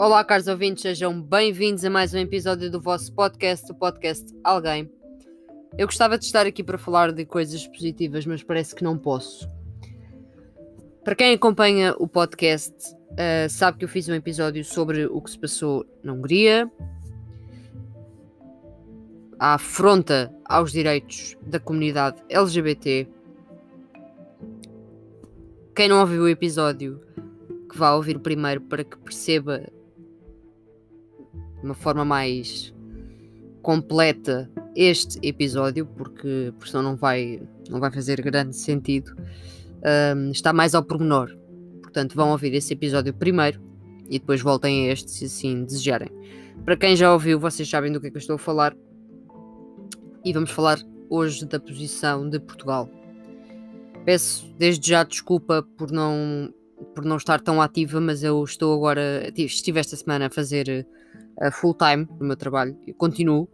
Olá, caros ouvintes, sejam bem-vindos a mais um episódio do vosso podcast, o podcast Alguém. Eu gostava de estar aqui para falar de coisas positivas, mas parece que não posso. Para quem acompanha o podcast, uh, sabe que eu fiz um episódio sobre o que se passou na Hungria, a afronta aos direitos da comunidade LGBT. Quem não ouviu o episódio, que vá ouvir primeiro para que perceba de uma forma mais completa este episódio, porque, porque senão não vai, não vai fazer grande sentido. Um, está mais ao pormenor. Portanto, vão ouvir esse episódio primeiro e depois voltem a este se assim desejarem. Para quem já ouviu, vocês sabem do que é que eu estou a falar. E vamos falar hoje da posição de Portugal. Peço desde já desculpa por não, por não estar tão ativa, mas eu estou agora, estive esta semana a fazer uh, full time no meu trabalho e continuo,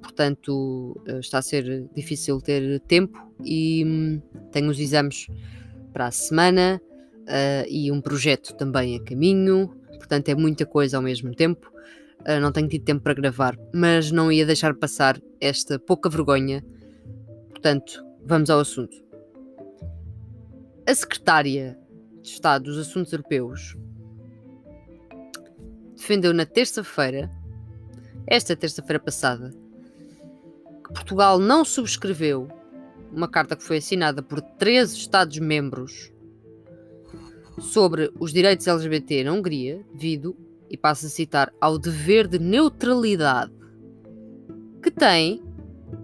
portanto uh, está a ser difícil ter tempo e um, tenho os exames para a semana uh, e um projeto também a caminho, portanto é muita coisa ao mesmo tempo. não tenho tido tempo para gravar, mas não ia deixar passar esta pouca vergonha. Portanto, vamos ao assunto. A secretária de Estado dos Assuntos Europeus defendeu na terça-feira, esta terça-feira passada, que Portugal não subscreveu uma carta que foi assinada por 13 Estados-membros sobre os direitos LGBT na Hungria, devido, e passo a citar, ao dever de neutralidade que tem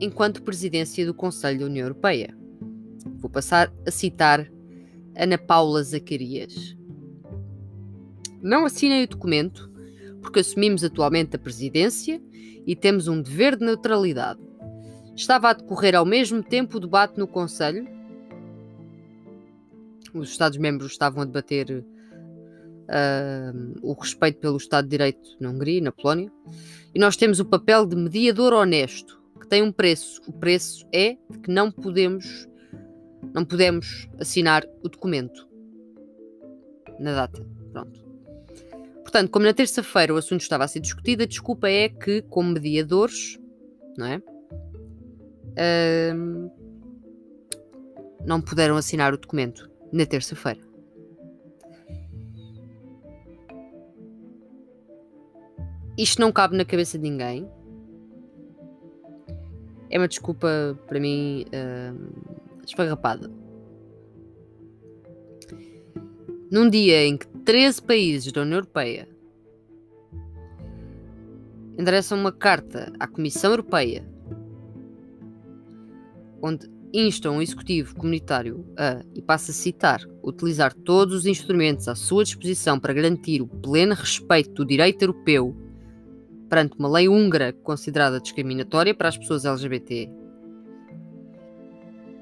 enquanto presidência do Conselho da União Europeia. Vou passar a citar Ana Paula Zacarias. Não assinei o documento porque assumimos atualmente a presidência e temos um dever de neutralidade. Estava a decorrer ao mesmo tempo o debate no Conselho. Os Estados-membros estavam a debater uh, o respeito pelo Estado de Direito na Hungria e na Polónia. E nós temos o papel de mediador honesto, que tem um preço. O preço é de que não podemos, não podemos assinar o documento na data. Pronto. Portanto, como na terça-feira o assunto estava a ser discutido, a desculpa é que, como mediadores, não é? Uh, não puderam assinar o documento na terça-feira. Isto não cabe na cabeça de ninguém. É uma desculpa para mim uh, esfarrapada. Num dia em que 13 países da União Europeia endereçam uma carta à Comissão Europeia onde instam o Executivo Comunitário a, e passo a citar, utilizar todos os instrumentos à sua disposição para garantir o pleno respeito do direito europeu perante uma lei húngara considerada discriminatória para as pessoas LGBT.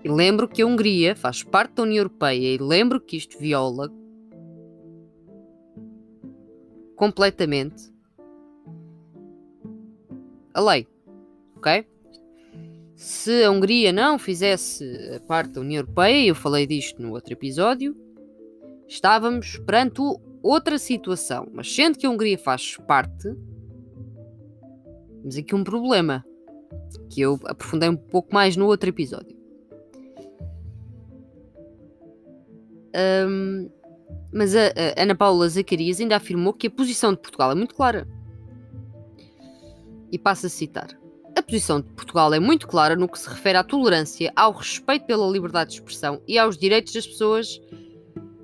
E lembro que a Hungria faz parte da União Europeia e lembro que isto viola completamente a lei. Ok? Se a Hungria não fizesse parte da União Europeia, eu falei disto no outro episódio, estávamos perante outra situação. Mas sendo que a Hungria faz parte, temos aqui um problema que eu aprofundei um pouco mais no outro episódio. Um, mas a, a Ana Paula Zacarias ainda afirmou que a posição de Portugal é muito clara. E passa a citar: A posição de Portugal é muito clara no que se refere à tolerância, ao respeito pela liberdade de expressão e aos direitos das pessoas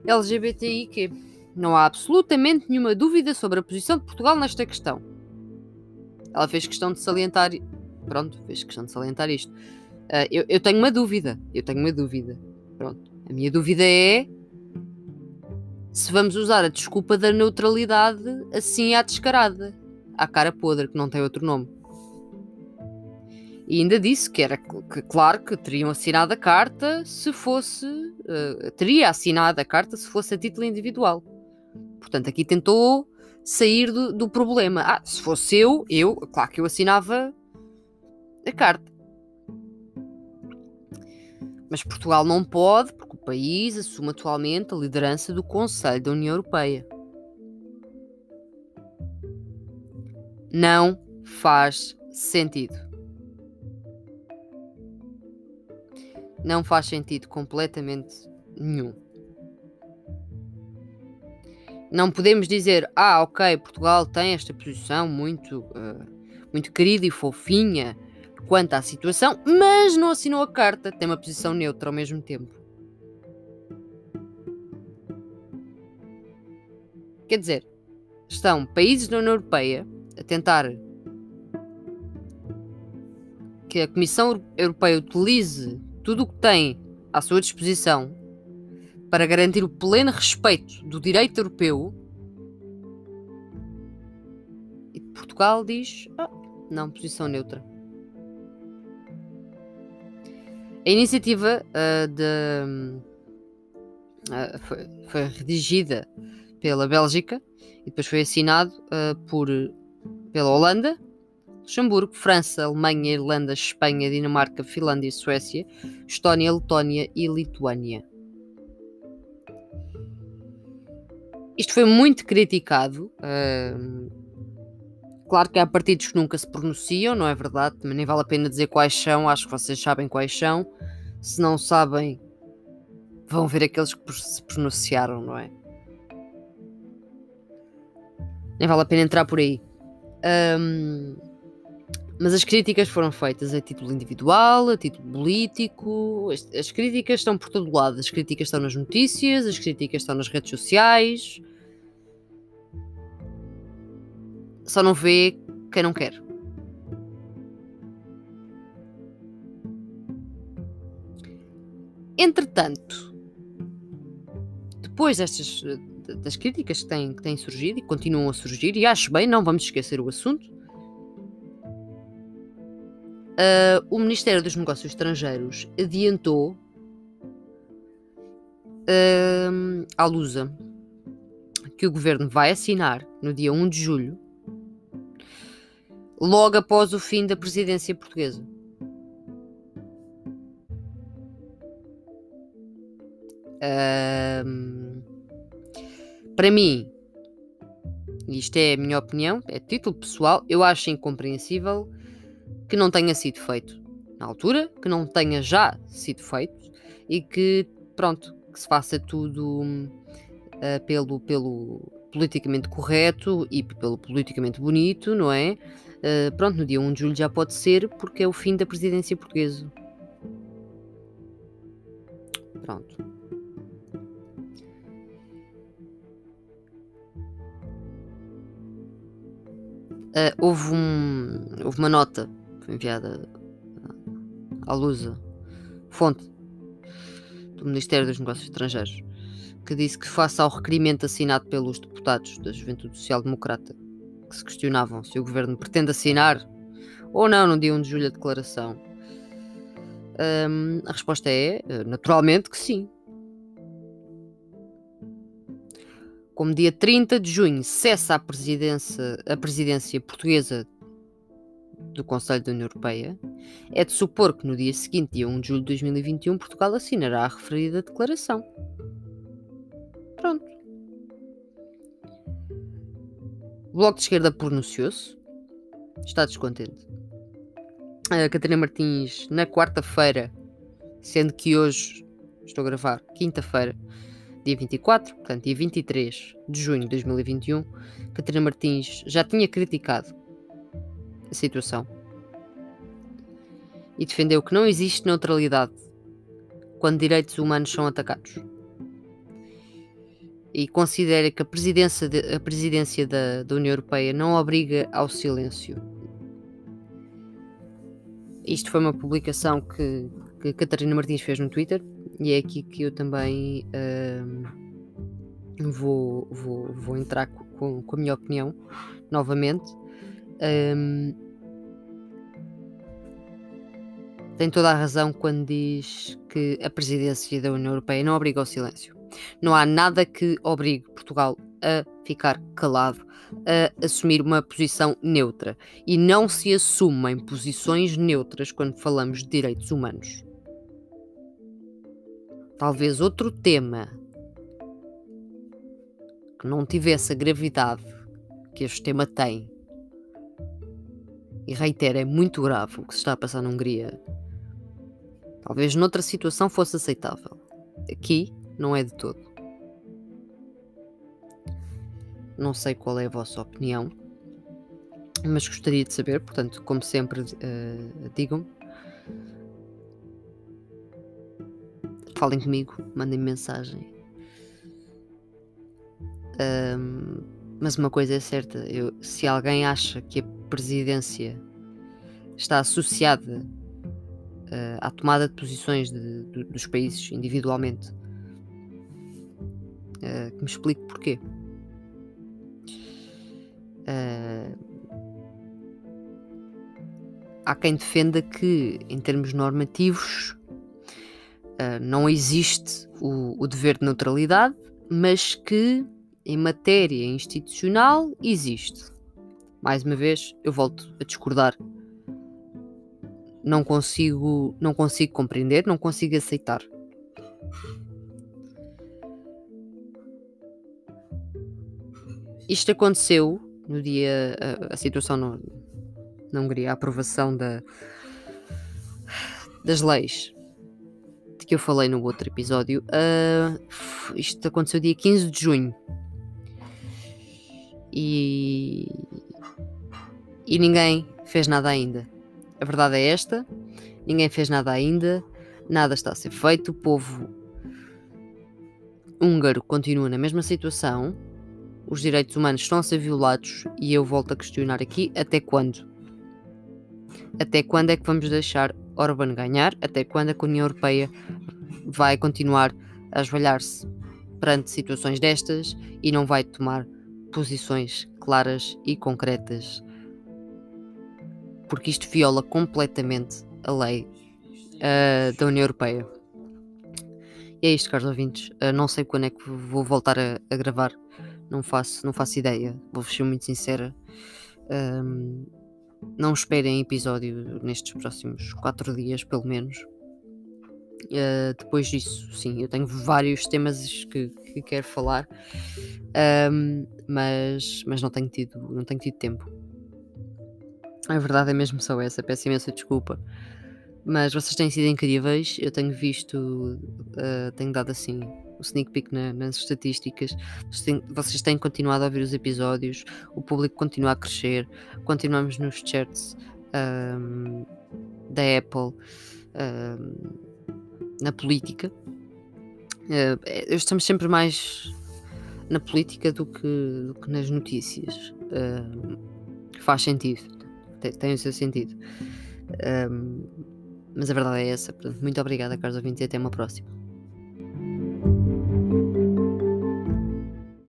LGBTI. Não há absolutamente nenhuma dúvida sobre a posição de Portugal nesta questão. Ela fez questão de salientar. Pronto, fez questão de salientar isto. Uh, eu, eu tenho uma dúvida. Eu tenho uma dúvida. Pronto. A minha dúvida é se vamos usar a desculpa da neutralidade assim à descarada, à cara podre, que não tem outro nome. E ainda disse que era que, claro que teriam assinado a carta se fosse. Uh, teria assinado a carta se fosse a título individual. Portanto, aqui tentou sair do, do problema. Ah, se fosse eu, eu, claro que eu assinava a carta. Mas Portugal não pode, porque o país assume atualmente a liderança do Conselho da União Europeia. Não faz sentido. Não faz sentido completamente nenhum. Não podemos dizer, ah, ok, Portugal tem esta posição muito, uh, muito querida e fofinha quanto à situação, mas não assinou a carta, tem uma posição neutra ao mesmo tempo. Quer dizer, estão países da União Europeia a tentar que a Comissão Europeia utilize tudo o que tem à sua disposição para garantir o pleno respeito do direito europeu. E Portugal diz: ah, não, posição neutra. A iniciativa uh, de, uh, foi, foi, redigida pela Bélgica e depois foi assinado uh, por, pela Holanda, Luxemburgo, França, Alemanha, Irlanda, Espanha, Dinamarca, Finlândia, Suécia, Estónia, Letónia e Lituânia. Isto foi muito criticado. Claro que há partidos que nunca se pronunciam, não é verdade? Também nem vale a pena dizer quais são, acho que vocês sabem quais são. Se não sabem, vão ver aqueles que se pronunciaram, não é? Nem vale a pena entrar por aí. Um, mas as críticas foram feitas a título individual, a título político. As, as, críticas estão por todo lado. As críticas estão nas notícias, as críticas estão nas redes sociais. Só não vê quem não quer. Entretanto, depois destas das críticas que têm, que têm surgido e continuam a surgir, e acho bem, não vamos esquecer o assunto, Uh, o Ministério dos Negócios Estrangeiros adiantou uh, à Lusa que o governo vai assinar no dia 1 de julho, logo após o fim da presidência portuguesa. Uh, para mim, isto é a minha opinião, é título pessoal, eu acho incompreensível que não tenha sido feito na altura, que não tenha já sido feito e que, pronto, que se faça tudo uh, pelo, pelo politicamente correto e pelo politicamente bonito, não é? Uh, pronto, no dia 1 de julho já pode ser, porque é o fim da presidência portuguesa. Pronto. Uh, houve, um, houve uma nota enviada à Lusa, fonte do Ministério dos Negócios Estrangeiros, que disse que, face ao requerimento assinado pelos deputados da Juventude Social Democrata, que se questionavam se o governo pretende assinar ou não no dia 1 de julho a declaração, hum, a resposta é, naturalmente, que sim. Como dia 30 de junho cessa a presidência, a presidência portuguesa do Conselho da União Europeia, é de supor que no dia seguinte, dia 1 de julho de 2021, Portugal assinará a referida declaração. Pronto. O Bloco de Esquerda pronunciou-se, está descontente. A Catarina Martins, na quarta-feira, sendo que hoje estou a gravar quinta-feira, dia 24, portanto, dia 23 de junho de 2021, Catarina Martins já tinha criticado a situação e defendeu que não existe neutralidade quando direitos humanos são atacados. E considera que a presidência, de, a presidência da, da União Europeia não obriga ao silêncio. Isto foi uma publicação que, que Catarina Martins fez no Twitter e é aqui que eu também vou, vou, vou entrar com, com a minha opinião novamente. Um, tem toda a razão quando diz que a presidência da União Europeia não obriga ao silêncio. Não há nada que obrigue Portugal a ficar calado, a assumir uma posição neutra. E não se assumem posições neutras quando falamos de direitos humanos. Talvez outro tema que não tivesse a gravidade que este tema tem e reitero, é muito grave o que se está a passar na Hungria. Talvez noutra situação fosse aceitável. Aqui não é de todo. Não sei qual é a vossa opinião, mas gostaria de saber, portanto, como sempre, uh, digam-me. Falem comigo, mandem -me mensagem. Um, mas uma coisa é certa: eu, se alguém acha que a presidência está associada uh, à tomada de posições de, de, dos países individualmente, uh, que me explique porquê. Uh, há quem defenda que, em termos normativos, não existe o, o dever de neutralidade, mas que em matéria institucional existe. Mais uma vez, eu volto a discordar. Não consigo, não consigo compreender, não consigo aceitar. Isto aconteceu no dia a, a situação no, na Hungria, a aprovação da, das leis de que eu falei no outro episódio. Uh, isto aconteceu dia 15 de junho e, e ninguém fez nada ainda. A verdade é esta: ninguém fez nada ainda, nada está a ser feito, o povo húngaro continua na mesma situação, os direitos humanos estão a ser violados e eu volto a questionar aqui até quando? Até quando é que vamos deixar Orban ganhar? Até quando a União Europeia vai continuar a esvalhar-se perante situações destas e não vai tomar posições claras e concretas, porque isto viola completamente a lei uh, da União Europeia. E é isto, caros ouvintes. Uh, não sei quando é que vou voltar a, a, gravar, não faço, não faço ideia, vou-vos ser muito sincera. Um, não esperem episódio nestes próximos 4 dias, pelo menos. Uh, depois disso, sim, eu tenho vários temas que, que quero falar, um, mas, mas não, tenho tido, não tenho tido tempo. A verdade é mesmo só essa, peço imensa desculpa. Mas vocês têm sido incríveis, eu tenho visto, uh, tenho dado assim o sneak peek na, nas estatísticas. Vocês têm, continuado a ouvir os episódios, o público continua a crescer, continuamos nos charts um, da Apple. Um, na política. Uh, estamos sempre mais na política do que, do que nas notícias. Uh, faz sentido, tem, tem, o seu sentido. Uh, mas a verdade é essa. Portanto, muito obrigada, caros ouvintes, e até uma próxima.